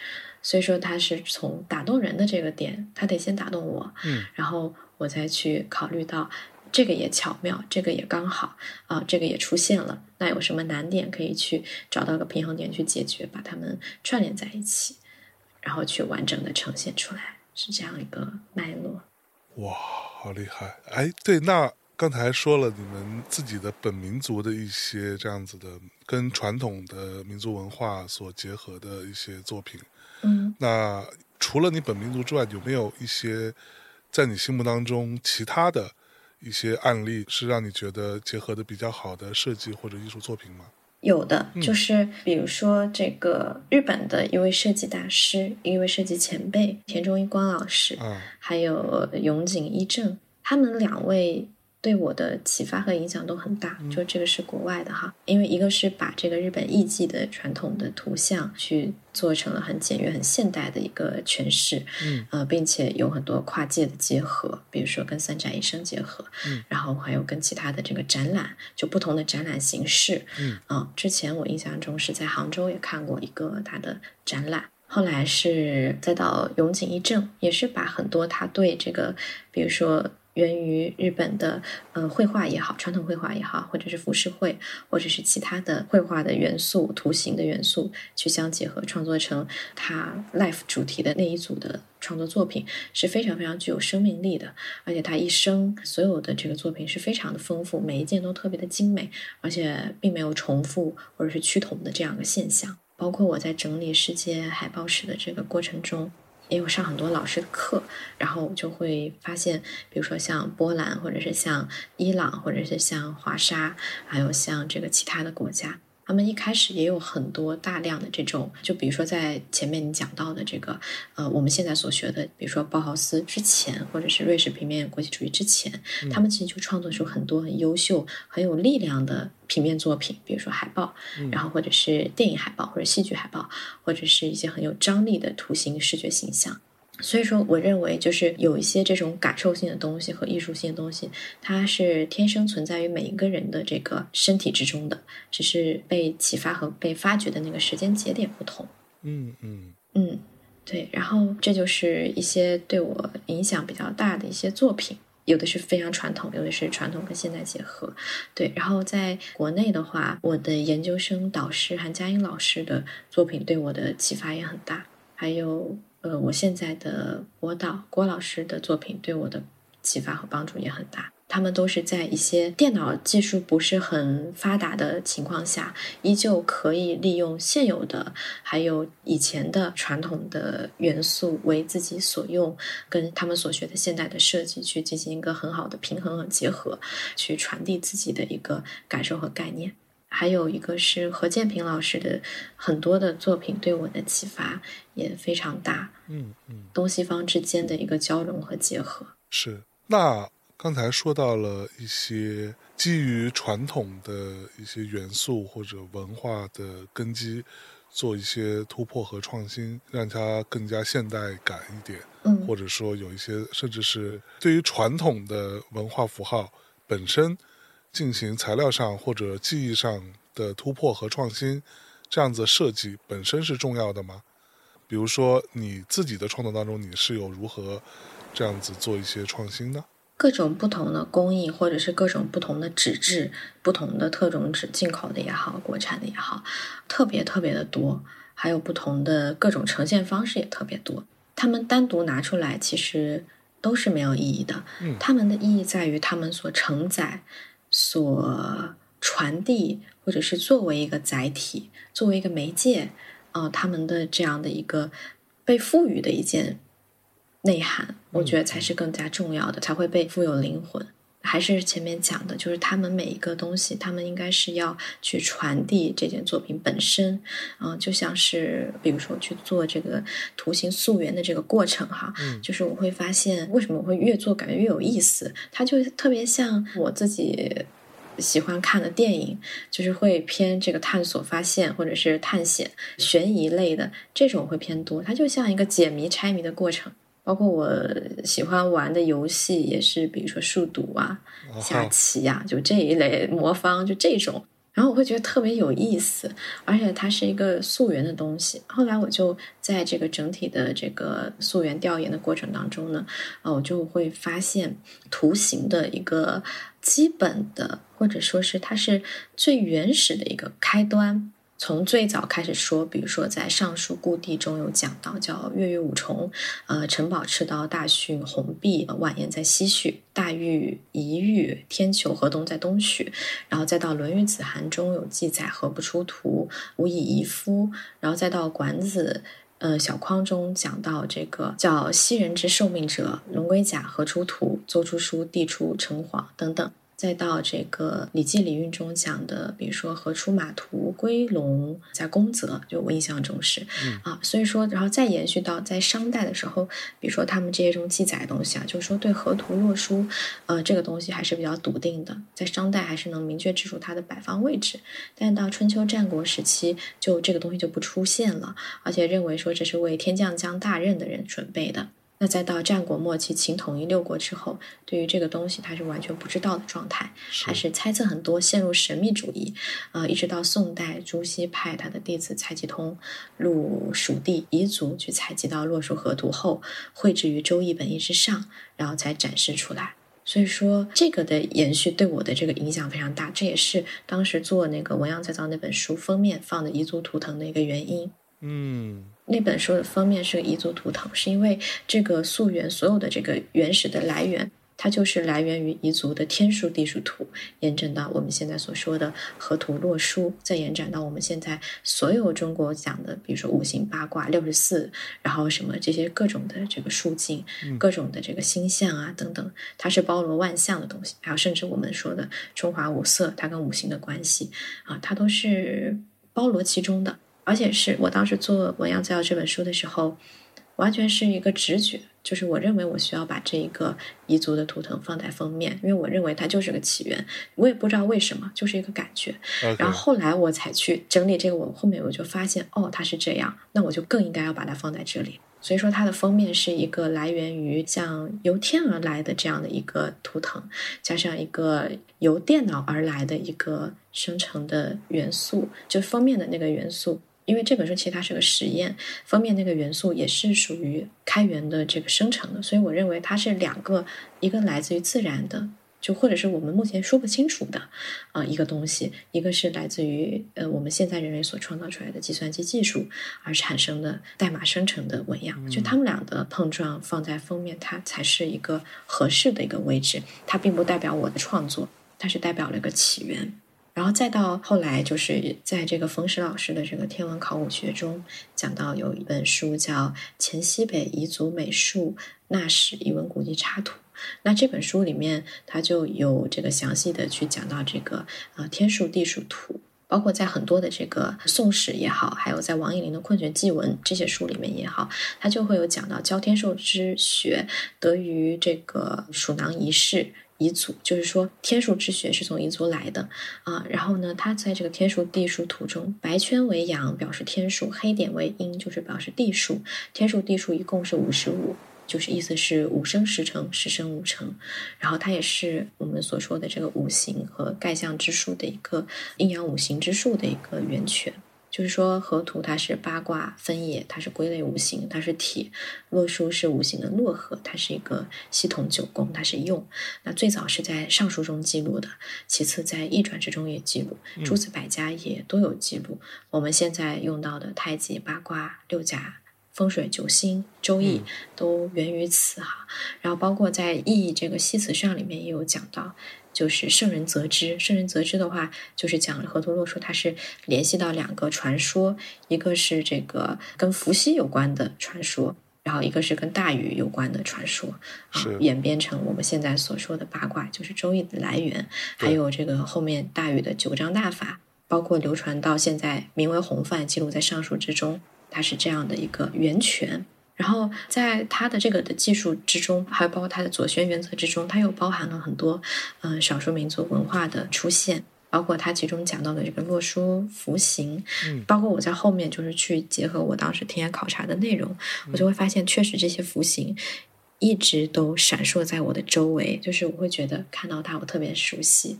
所以说它是从打动人的这个点，它得先打动我，嗯，然后我再去考虑到。这个也巧妙，这个也刚好啊，这个也出现了。那有什么难点可以去找到个平衡点去解决，把它们串联在一起，然后去完整的呈现出来，是这样一个脉络。哇，好厉害！哎，对，那刚才说了你们自己的本民族的一些这样子的跟传统的民族文化所结合的一些作品，嗯，那除了你本民族之外，有没有一些在你心目当中其他的？一些案例是让你觉得结合的比较好的设计或者艺术作品吗？有的，就是比如说这个日本的一位设计大师，一位设计前辈田中一光老师，还有永井一正，他们两位。对我的启发和影响都很大，就这个是国外的哈，因为一个是把这个日本艺伎的传统的图像去做成了很简约、很现代的一个诠释，嗯，呃，并且有很多跨界的结合，比如说跟三宅一生结合，嗯，然后还有跟其他的这个展览，就不同的展览形式，嗯，啊，之前我印象中是在杭州也看过一个他的展览，后来是再到永井一正，也是把很多他对这个，比如说。源于日本的呃绘画也好，传统绘画也好，或者是浮世绘，或者是其他的绘画的元素、图形的元素去相结合，创作成他 life 主题的那一组的创作作品，是非常非常具有生命力的。而且他一生所有的这个作品是非常的丰富，每一件都特别的精美，而且并没有重复或者是趋同的这样的现象。包括我在整理世界海报史的这个过程中。也有上很多老师的课，然后就会发现，比如说像波兰，或者是像伊朗，或者是像华沙，还有像这个其他的国家。他们一开始也有很多大量的这种，就比如说在前面你讲到的这个，呃，我们现在所学的，比如说包豪斯之前，或者是瑞士平面国际主义之前，他们其实就创作出很多很优秀、很有力量的平面作品，比如说海报，然后或者是电影海报，或者戏剧海报，或者是一些很有张力的图形视觉形象。所以说，我认为就是有一些这种感受性的东西和艺术性的东西，它是天生存在于每一个人的这个身体之中的，只是被启发和被发掘的那个时间节点不同。嗯嗯嗯，对。然后这就是一些对我影响比较大的一些作品，有的是非常传统，有的是传统跟现代结合。对。然后在国内的话，我的研究生导师韩佳音老师的作品对我的启发也很大，还有。呃，我现在的播导郭老师的作品对我的启发和帮助也很大。他们都是在一些电脑技术不是很发达的情况下，依旧可以利用现有的还有以前的传统的元素为自己所用，跟他们所学的现代的设计去进行一个很好的平衡和结合，去传递自己的一个感受和概念。还有一个是何建平老师的很多的作品对我的启发也非常大，嗯嗯，东西方之间的一个交融和结合是。那刚才说到了一些基于传统的一些元素或者文化的根基，做一些突破和创新，让它更加现代感一点，嗯，或者说有一些甚至是对于传统的文化符号本身。进行材料上或者技艺上的突破和创新，这样子设计本身是重要的吗？比如说你自己的创作当中，你是有如何这样子做一些创新呢？各种不同的工艺，或者是各种不同的纸质、不同的特种纸，进口的也好，国产的也好，特别特别的多。还有不同的各种呈现方式也特别多。他们单独拿出来，其实都是没有意义的。嗯，他们的意义在于他们所承载。所传递，或者是作为一个载体，作为一个媒介，呃，他们的这样的一个被赋予的一件内涵，我觉得才是更加重要的，才会被富有灵魂。还是前面讲的，就是他们每一个东西，他们应该是要去传递这件作品本身，嗯，就像是比如说去做这个图形溯源的这个过程哈，就是我会发现为什么我会越做感觉越有意思，它就特别像我自己。喜欢看的电影就是会偏这个探索、发现或者是探险、悬疑类的这种会偏多。它就像一个解谜、拆谜的过程。包括我喜欢玩的游戏也是，比如说数独啊、下棋呀，就这一类魔方，就这种。然后我会觉得特别有意思，而且它是一个溯源的东西。后来我就在这个整体的这个溯源调研的过程当中呢，啊，我就会发现图形的一个基本的，或者说是它是最原始的一个开端。从最早开始说，比如说在《尚书故地》中有讲到，叫月月五重，呃，陈宝赤刀大训红壁，晚宴在西序，大玉一玉，天球河东在东序，然后再到《论语子涵》中有记载，何不出图，无以遗夫，然后再到《管子》呃小框中讲到这个叫昔人之受命者，龙龟甲何出图，邹出书，地出城隍等等。再到这个《礼记·礼运》中讲的，比如说“河出马图，归龙在宫泽”，就我印象中是啊，所以说，然后再延续到在商代的时候，比如说他们这些中记载的东西啊，就是说对河图洛书，呃，这个东西还是比较笃定的，在商代还是能明确指出它的摆放位置，但到春秋战国时期，就这个东西就不出现了，而且认为说这是为天将将大任的人准备的。那再到战国末期，秦统一六国之后，对于这个东西他是完全不知道的状态，还是猜测很多，陷入神秘主义。呃，一直到宋代，朱熹派他的弟子蔡继通入蜀地彝族去采集到洛书河图后，绘制于《周易本义》之上，然后才展示出来。所以说，这个的延续对我的这个影响非常大，这也是当时做那个《文样再造》那本书封面放的彝族图腾的一个原因。嗯。那本书的封面是个彝族图腾，是因为这个溯源所有的这个原始的来源，它就是来源于彝族的天书地书图，延展到我们现在所说的河图洛书，再延展到我们现在所有中国讲的，比如说五行八卦六十四，然后什么这些各种的这个数境，各种的这个星象啊等等，它是包罗万象的东西，还有甚至我们说的中华五色，它跟五行的关系啊，它都是包罗其中的。而且是我当时做《文样资料》这本书的时候，完全是一个直觉，就是我认为我需要把这一个彝族的图腾放在封面，因为我认为它就是个起源。我也不知道为什么，就是一个感觉。然后后来我才去整理这个，我后面我就发现，哦，它是这样，那我就更应该要把它放在这里。所以说，它的封面是一个来源于像由天而来的这样的一个图腾，加上一个由电脑而来的一个生成的元素，就封面的那个元素。因为这本书其实它是个实验，封面那个元素也是属于开源的这个生成的，所以我认为它是两个，一个来自于自然的，就或者是我们目前说不清楚的啊一个东西，一个是来自于呃我们现在人类所创造出来的计算机技术而产生的代码生成的纹样，就他们俩的碰撞放在封面，它才是一个合适的一个位置，它并不代表我的创作，它是代表了一个起源。然后再到后来，就是在这个冯石老师的这个天文考古学中，讲到有一本书叫《黔西北彝族美术纳史彝文古籍插图》。那这本书里面，它就有这个详细的去讲到这个呃天数地数图，包括在很多的这个宋史也好，还有在王以林的《困学记文》这些书里面也好，它就会有讲到教天数之学得于这个鼠囊仪式。彝族就是说，天数之学是从彝族来的啊。然后呢，它在这个天数地数图中，白圈为阳，表示天数；黑点为阴，就是表示地数。天数地数一共是五十五，就是意思是五生十成，十生五成。然后它也是我们所说的这个五行和盖象之数的一个阴阳五行之数的一个源泉。就是说，河图它是八卦分野，它是归类五行，它是体；洛书是五行的洛河，它是一个系统九宫，它是用。那最早是在尚书中记录的，其次在易传之中也记录，诸子百家也都有记录。我们现在用到的太极、八卦、六甲、风水、九星、周易都源于此哈。然后包括在易这个系辞上里面也有讲到，就是圣人则之。圣人则之的话，就是讲河图洛书，它是联系到两个传说，一个是这个跟伏羲有关的传说，然后一个是跟大禹有关的传说，啊，演变成我们现在所说的八卦，就是周易的来源，还有这个后面大禹的九章大法，包括流传到现在名为洪范，记录在尚书之中，它是这样的一个源泉。然后在它的这个的技术之中，还有包括它的左旋原则之中，它又包含了很多嗯少数民族文化的出现，包括他其中讲到的这个洛书符形，嗯，包括我在后面就是去结合我当时田野考察的内容，我就会发现确实这些符形一直都闪烁在我的周围，就是我会觉得看到它我特别熟悉，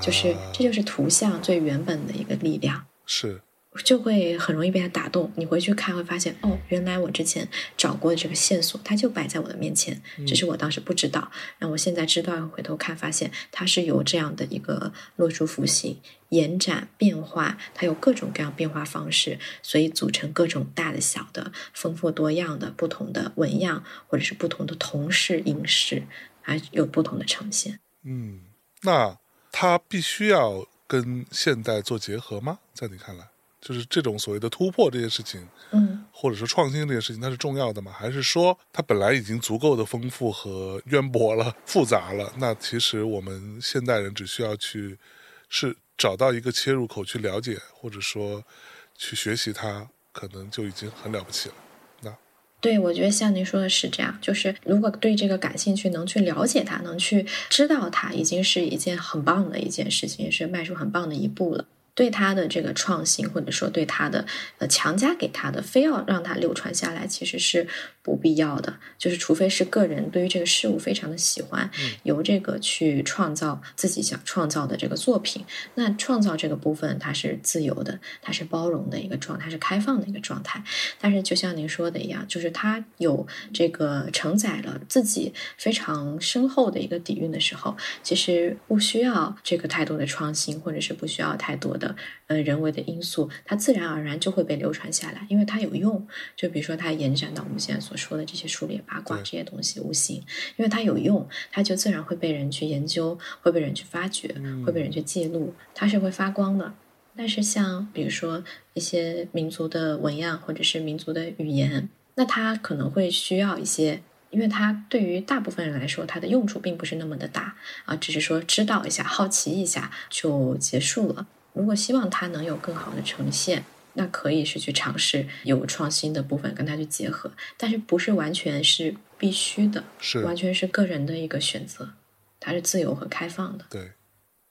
就是这就是图像最原本的一个力量，是。就会很容易被他打动。你回去看会发现，哦，原来我之前找过的这个线索，它就摆在我的面前，只是我当时不知道。那我现在知道，回头看发现，它是由这样的一个洛书符形延展变化，它有各种各样变化方式，所以组成各种大的、小的、丰富多样的不同的纹样，或者是不同的同式、影式，还有不同的呈现。嗯，那它必须要跟现代做结合吗？在你看来？就是这种所谓的突破这件事情，嗯，或者说创新这件事情，它是重要的吗？还是说它本来已经足够的丰富和渊博了、复杂了？那其实我们现代人只需要去是找到一个切入口去了解，或者说去学习它，可能就已经很了不起了。那对，我觉得像您说的是这样，就是如果对这个感兴趣，能去了解它，能去知道它，已经是一件很棒的一件事情，也是迈出很棒的一步了。对他的这个创新，或者说对他的呃强加给他的，非要让他流传下来，其实是不必要的。就是除非是个人对于这个事物非常的喜欢，由这个去创造自己想创造的这个作品。那创造这个部分它是自由的，它是包容的一个状态，是开放的一个状态。但是就像您说的一样，就是他有这个承载了自己非常深厚的一个底蕴的时候，其实不需要这个太多的创新，或者是不需要太多。的呃人为的因素，它自然而然就会被流传下来，因为它有用。就比如说，它延展到我们现在所说的这些数列八卦这些东西，无形，因为它有用，它就自然会被人去研究，会被人去发掘，会被人去记录，它是会发光的。但是像比如说一些民族的纹样或者是民族的语言，那它可能会需要一些，因为它对于大部分人来说，它的用处并不是那么的大啊，只是说知道一下、好奇一下就结束了。如果希望它能有更好的呈现，那可以是去尝试有创新的部分跟它去结合，但是不是完全是必须的，是完全是个人的一个选择，它是自由和开放的。对，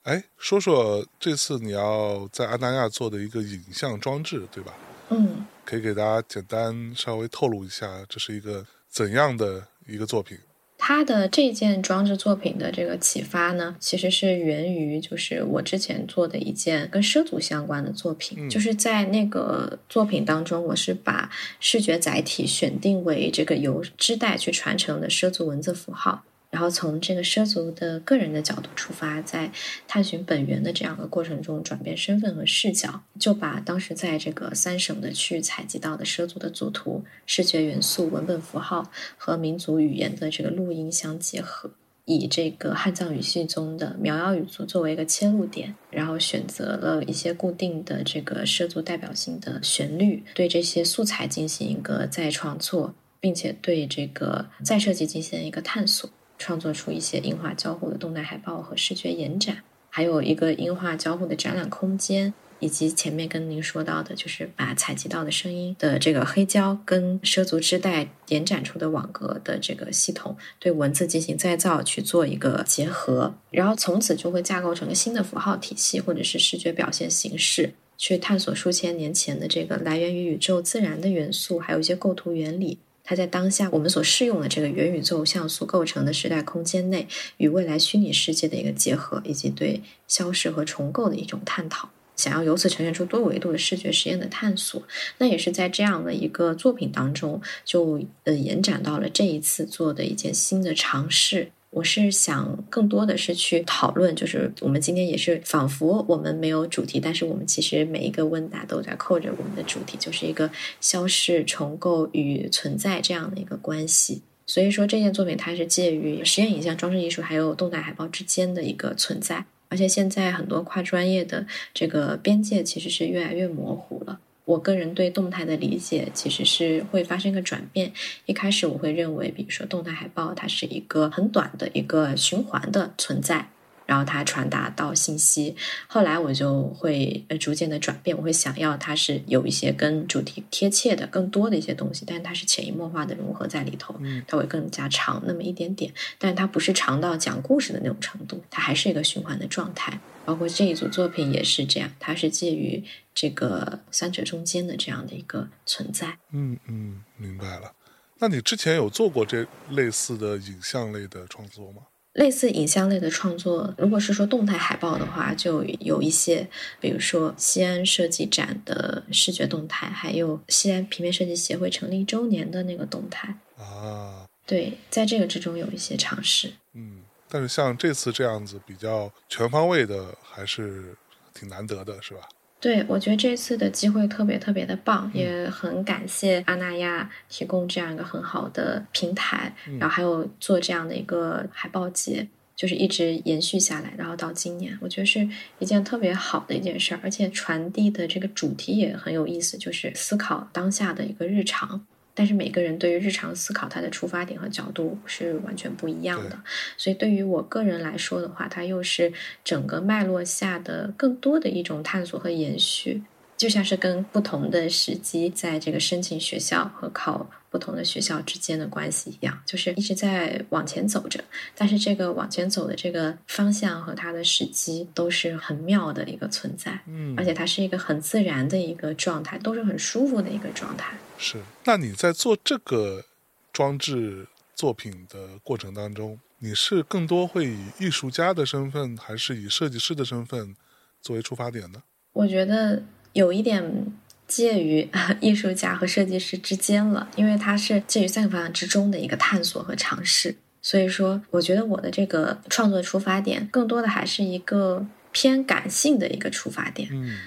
哎，说说这次你要在安那亚做的一个影像装置，对吧？嗯，可以给大家简单稍微透露一下，这是一个怎样的一个作品？他的这件装置作品的这个启发呢，其实是源于就是我之前做的一件跟畲族相关的作品，就是在那个作品当中，我是把视觉载体选定为这个由织带去传承的畲族文字符号。然后从这个畲族的个人的角度出发，在探寻本源的这样的过程中，转变身份和视角，就把当时在这个三省的区域采集到的畲族的组图、视觉元素、文本符号和民族语言的这个录音相结合，以这个汉藏语系中的苗瑶语族作为一个切入点，然后选择了一些固定的这个畲族代表性的旋律，对这些素材进行一个再创作，并且对这个再设计进行一个探索。创作出一些音画交互的动态海报和视觉延展，还有一个音画交互的展览空间，以及前面跟您说到的，就是把采集到的声音的这个黑胶跟畲族织带延展出的网格的这个系统，对文字进行再造，去做一个结合，然后从此就会架构成个新的符号体系或者是视觉表现形式，去探索数千年前的这个来源于宇宙自然的元素，还有一些构图原理。它在当下我们所适用的这个元宇宙像素构成的时代空间内，与未来虚拟世界的一个结合，以及对消失和重构的一种探讨，想要由此呈现出多维度的视觉实验的探索，那也是在这样的一个作品当中，就呃延展到了这一次做的一件新的尝试。我是想更多的是去讨论，就是我们今天也是仿佛我们没有主题，但是我们其实每一个问答都在扣着我们的主题，就是一个消逝、重构与存在这样的一个关系。所以说这件作品它是介于实验影像、装置艺术还有动态海报之间的一个存在。而且现在很多跨专业的这个边界其实是越来越模糊了。我个人对动态的理解其实是会发生一个转变。一开始我会认为，比如说动态海报，它是一个很短的一个循环的存在。然后它传达到信息，后来我就会呃逐渐的转变，我会想要它是有一些跟主题贴切的更多的一些东西，但是它是潜移默化的融合在里头，它会更加长那么一点点，但是它不是长到讲故事的那种程度，它还是一个循环的状态。包括这一组作品也是这样，它是介于这个三者中间的这样的一个存在。嗯嗯，明白了。那你之前有做过这类似的影像类的创作吗？类似影像类的创作，如果是说动态海报的话，就有一些，比如说西安设计展的视觉动态，还有西安平面设计协会成立周年的那个动态啊。对，在这个之中有一些尝试。嗯，但是像这次这样子比较全方位的，还是挺难得的，是吧？对，我觉得这次的机会特别特别的棒，也很感谢阿那亚提供这样一个很好的平台，然后还有做这样的一个海报节，就是一直延续下来，然后到今年，我觉得是一件特别好的一件事儿，而且传递的这个主题也很有意思，就是思考当下的一个日常。但是每个人对于日常思考，他的出发点和角度是完全不一样的，所以对于我个人来说的话，它又是整个脉络下的更多的一种探索和延续。就像是跟不同的时机，在这个申请学校和考不同的学校之间的关系一样，就是一直在往前走着。但是这个往前走的这个方向和它的时机都是很妙的一个存在，嗯，而且它是一个很自然的一个状态，都是很舒服的一个状态。是。那你在做这个装置作品的过程当中，你是更多会以艺术家的身份，还是以设计师的身份作为出发点呢？我觉得。有一点介于 艺术家和设计师之间了，因为它是介于三个方向之中的一个探索和尝试。所以说，我觉得我的这个创作出发点，更多的还是一个偏感性的一个出发点。嗯，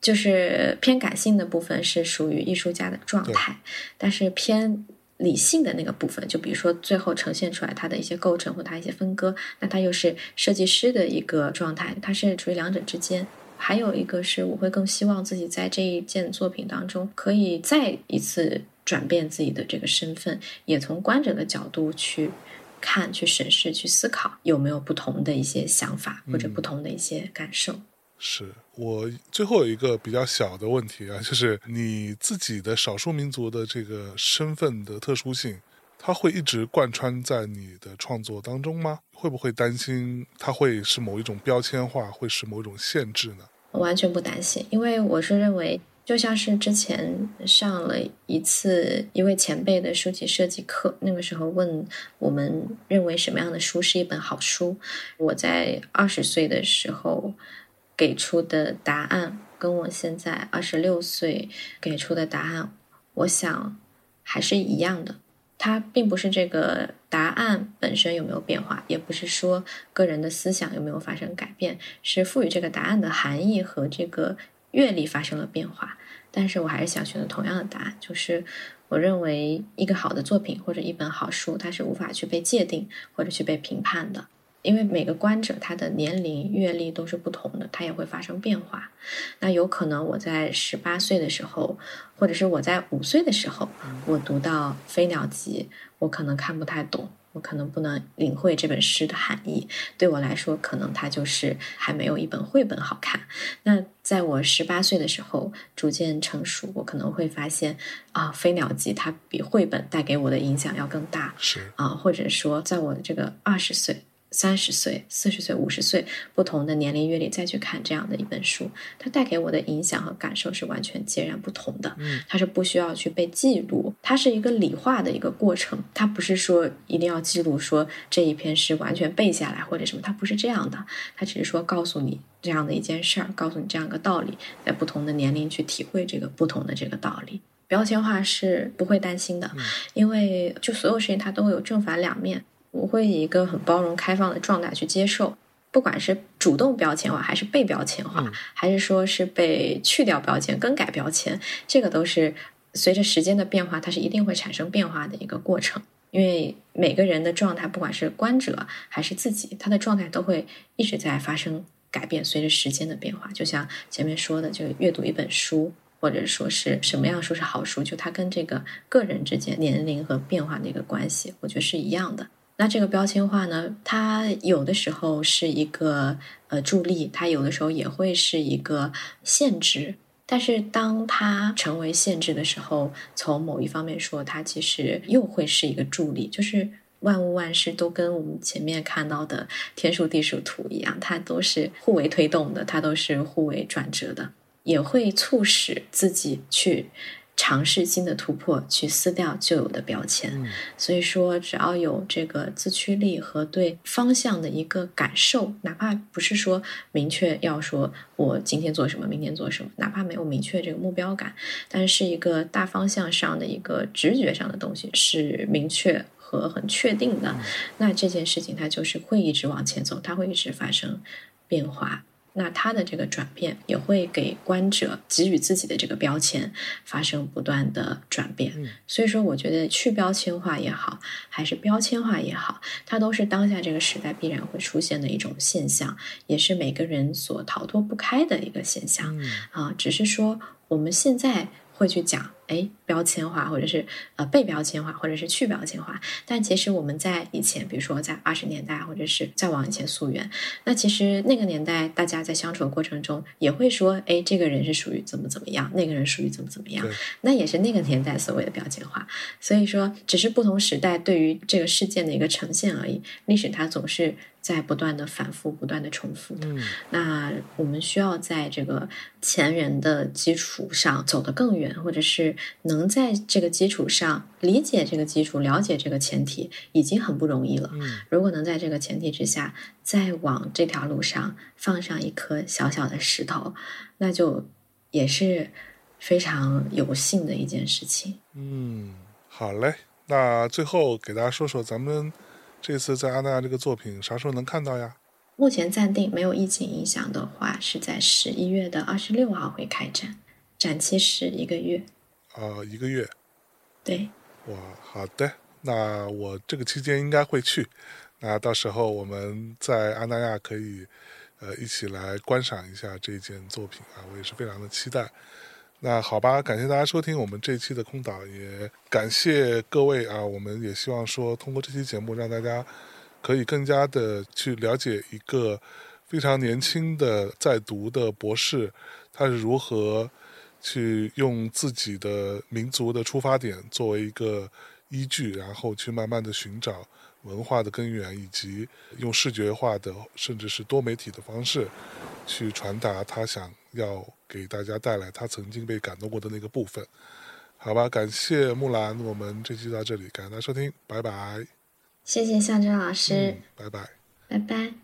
就是偏感性的部分是属于艺术家的状态，但是偏理性的那个部分，就比如说最后呈现出来它的一些构成或它一些分割，那它又是设计师的一个状态，它是处于两者之间。还有一个是，我会更希望自己在这一件作品当中，可以再一次转变自己的这个身份，也从观者的角度去看、去审视、去思考，有没有不同的一些想法或者不同的一些感受。是我最后有一个比较小的问题啊，就是你自己的少数民族的这个身份的特殊性，它会一直贯穿在你的创作当中吗？会不会担心它会是某一种标签化，会是某一种限制呢？我完全不担心，因为我是认为，就像是之前上了一次一位前辈的书籍设计课，那个时候问我们认为什么样的书是一本好书，我在二十岁的时候给出的答案，跟我现在二十六岁给出的答案，我想还是一样的。它并不是这个答案本身有没有变化，也不是说个人的思想有没有发生改变，是赋予这个答案的含义和这个阅历发生了变化。但是我还是想选择同样的答案，就是我认为一个好的作品或者一本好书，它是无法去被界定或者去被评判的。因为每个观者他的年龄、阅历都是不同的，他也会发生变化。那有可能我在十八岁的时候，或者是我在五岁的时候，我读到《飞鸟集》，我可能看不太懂，我可能不能领会这本诗的含义。对我来说，可能它就是还没有一本绘本好看。那在我十八岁的时候，逐渐成熟，我可能会发现啊，《飞鸟集》它比绘本带给我的影响要更大。是啊，或者说，在我的这个二十岁。三十岁、四十岁、五十岁，不同的年龄阅历再去看这样的一本书，它带给我的影响和感受是完全截然不同的。嗯，它是不需要去被记录，它是一个理化的一个过程。它不是说一定要记录说这一篇是完全背下来或者什么，它不是这样的。它只是说告诉你这样的一件事儿，告诉你这样一个道理，在不同的年龄去体会这个不同的这个道理。标签化是不会担心的，因为就所有事情它都会有正反两面。我会以一个很包容、开放的状态去接受，不管是主动标签化，还是被标签化，还是说是被去掉标签、更改标签，这个都是随着时间的变化，它是一定会产生变化的一个过程。因为每个人的状态，不管是观者还是自己，他的状态都会一直在发生改变，随着时间的变化。就像前面说的，就阅读一本书，或者说是什么样书是好书，就它跟这个个人之间年龄和变化的一个关系，我觉得是一样的。那这个标签化呢，它有的时候是一个呃助力，它有的时候也会是一个限制。但是当它成为限制的时候，从某一方面说，它其实又会是一个助力。就是万物万事都跟我们前面看到的天数地数图一样，它都是互为推动的，它都是互为转折的，也会促使自己去。尝试新的突破，去撕掉旧有的标签。所以说，只要有这个自驱力和对方向的一个感受，哪怕不是说明确要说我今天做什么，明天做什么，哪怕没有明确这个目标感，但是一个大方向上的一个直觉上的东西是明确和很确定的，那这件事情它就是会一直往前走，它会一直发生变化。那他的这个转变也会给观者给予自己的这个标签发生不断的转变，所以说我觉得去标签化也好，还是标签化也好，它都是当下这个时代必然会出现的一种现象，也是每个人所逃脱不开的一个现象啊，只是说我们现在。会去讲，哎，标签化，或者是呃被标签化，或者是去标签化。但其实我们在以前，比如说在二十年代，或者是再往以前溯源，那其实那个年代大家在相处的过程中，也会说，哎，这个人是属于怎么怎么样，那个人属于怎么怎么样。那也是那个年代所谓的标签化。所以说，只是不同时代对于这个事件的一个呈现而已。历史它总是。在不断的反复、不断的重复的，那我们需要在这个前人的基础上走得更远，或者是能在这个基础上理解这个基础、了解这个前提，已经很不容易了。如果能在这个前提之下，再往这条路上放上一颗小小的石头，那就也是非常有幸的一件事情。嗯，好嘞，那最后给大家说说咱们。这次在阿那亚这个作品啥时候能看到呀？目前暂定，没有疫情影响的话，是在十一月的二十六号会开展，展期是一个月。啊，一个月。对。哇，好的，那我这个期间应该会去，那到时候我们在阿那亚可以呃一起来观赏一下这件作品啊，我也是非常的期待。那好吧，感谢大家收听我们这期的空岛，也感谢各位啊！我们也希望说，通过这期节目，让大家可以更加的去了解一个非常年轻的在读的博士，他是如何去用自己的民族的出发点作为一个依据，然后去慢慢的寻找文化的根源，以及用视觉化的甚至是多媒体的方式去传达他想要。给大家带来他曾经被感动过的那个部分，好吧？感谢木兰，我们这期到这里，感谢大家收听，拜拜。谢谢向真老师，拜拜，拜拜。